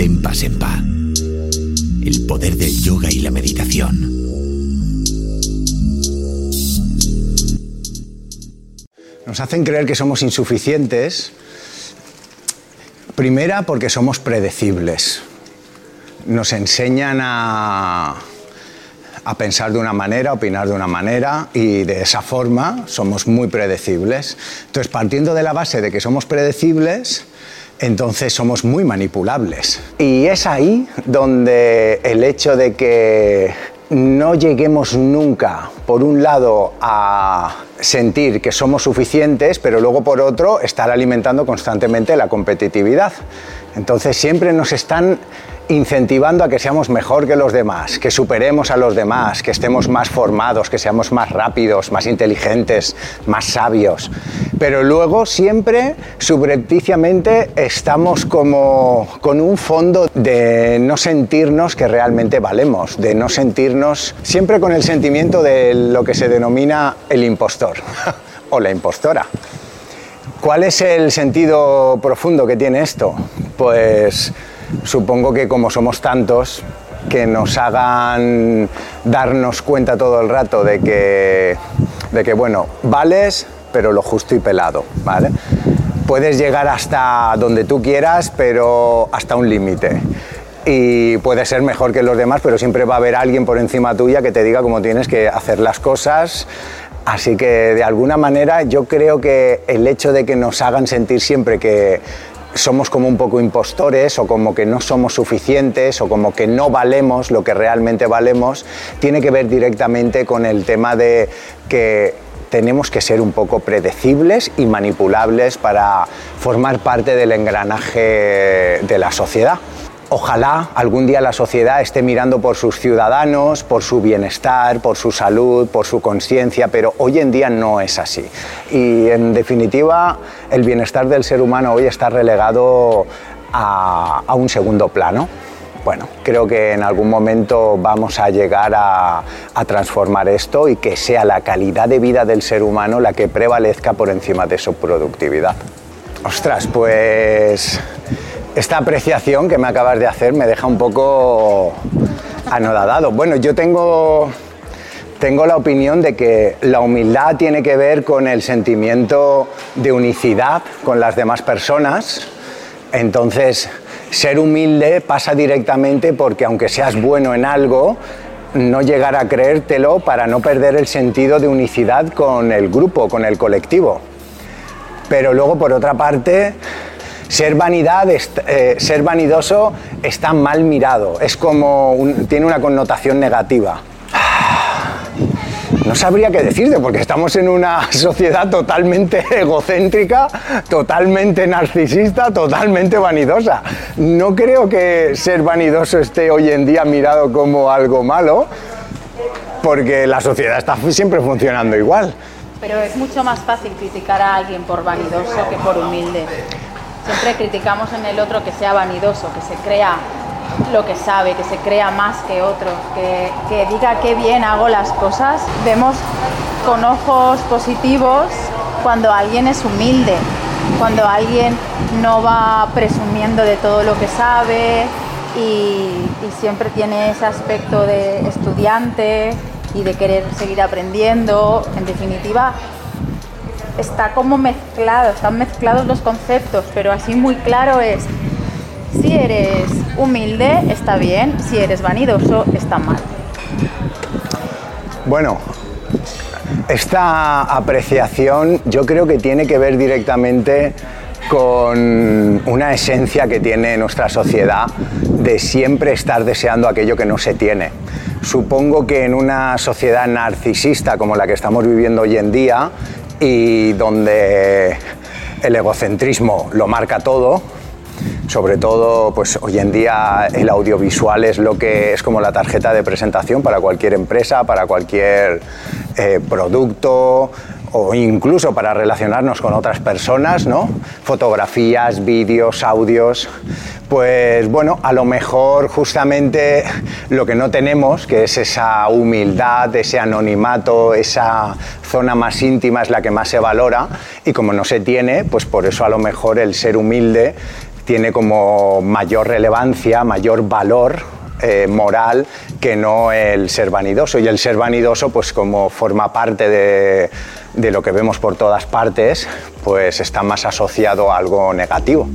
Dempa Sempa. El poder del yoga y la meditación. Nos hacen creer que somos insuficientes. Primera, porque somos predecibles. Nos enseñan a, a pensar de una manera, opinar de una manera y de esa forma somos muy predecibles. Entonces, partiendo de la base de que somos predecibles, entonces somos muy manipulables. Y es ahí donde el hecho de que no lleguemos nunca, por un lado, a sentir que somos suficientes, pero luego por otro, estar alimentando constantemente la competitividad. Entonces siempre nos están incentivando a que seamos mejor que los demás, que superemos a los demás, que estemos más formados, que seamos más rápidos, más inteligentes, más sabios. Pero luego siempre subrepticiamente estamos como con un fondo de no sentirnos que realmente valemos, de no sentirnos siempre con el sentimiento de lo que se denomina el impostor o la impostora. ¿Cuál es el sentido profundo que tiene esto? Pues supongo que como somos tantos, que nos hagan darnos cuenta todo el rato de que, de que bueno, vales, pero lo justo y pelado, ¿vale? Puedes llegar hasta donde tú quieras, pero hasta un límite. Y puedes ser mejor que los demás, pero siempre va a haber alguien por encima tuya que te diga cómo tienes que hacer las cosas. Así que de alguna manera yo creo que el hecho de que nos hagan sentir siempre que somos como un poco impostores o como que no somos suficientes o como que no valemos lo que realmente valemos, tiene que ver directamente con el tema de que tenemos que ser un poco predecibles y manipulables para formar parte del engranaje de la sociedad. Ojalá algún día la sociedad esté mirando por sus ciudadanos, por su bienestar, por su salud, por su conciencia, pero hoy en día no es así. Y en definitiva, el bienestar del ser humano hoy está relegado a, un segundo plano. Bueno, creo que en algún momento vamos a llegar a, a, transformar esto y que sea la calidad de vida del ser humano la que prevalezca por encima de su productividad. Ostras, pues esta apreciación que me acabas de hacer me deja un poco anodadado. Bueno, yo tengo, tengo la opinión de que la humildad tiene que ver con el sentimiento de unicidad con las demás personas. Entonces, ser humilde pasa directamente porque aunque seas bueno en algo, no llegar a creértelo para no perder el sentido de unicidad con el grupo, con el colectivo. Pero luego, por otra parte, ser vanidad, eh, ser vanidoso está mal mirado, es como tiene una connotación negativa. No sabría qué decirte, porque estamos en una sociedad totalmente egocéntrica, totalmente narcisista, totalmente vanidosa. No creo que ser vanidoso esté hoy en día mirado como algo malo, porque la sociedad está siempre funcionando igual. Pero es mucho más fácil criticar a alguien por vanidoso que por humilde. Siempre criticamos en el otro que sea vanidoso, que se crea lo que sabe, que se crea más que otros, que, diga qué bien hago las cosas. Vemos con ojos positivos cuando alguien es humilde, cuando alguien no va presumiendo de todo lo que sabe y, siempre tiene ese aspecto de estudiante y de querer seguir aprendiendo. En definitiva, está como mezclado, están mezclados los conceptos, pero así muy claro es, si eres humilde está bien, si eres vanidoso está mal. Bueno, esta apreciación yo creo que tiene que ver directamente con una esencia que tiene nuestra sociedad de siempre estar deseando aquello que no se tiene. Supongo que en una sociedad narcisista como la que estamos viviendo hoy en día, y donde el egocentrismo lo marca todo, sobre todo pues hoy en día el audiovisual es lo que es como la tarjeta de presentación para cualquier empresa, para cualquier eh, producto o incluso para relacionarnos con otras personas, ¿no? Fotografías, vídeos, audios. Pues bueno, a lo mejor justamente lo que no tenemos, que es esa humildad, ese anonimato, esa zona más íntima es la que más se valora y como no se tiene, pues por eso a lo mejor el ser humilde tiene como mayor relevancia, mayor valor eh, moral que no el ser vanidoso. Y el ser vanidoso, pues como forma parte de, de lo que vemos por todas partes, pues está más asociado a algo negativo.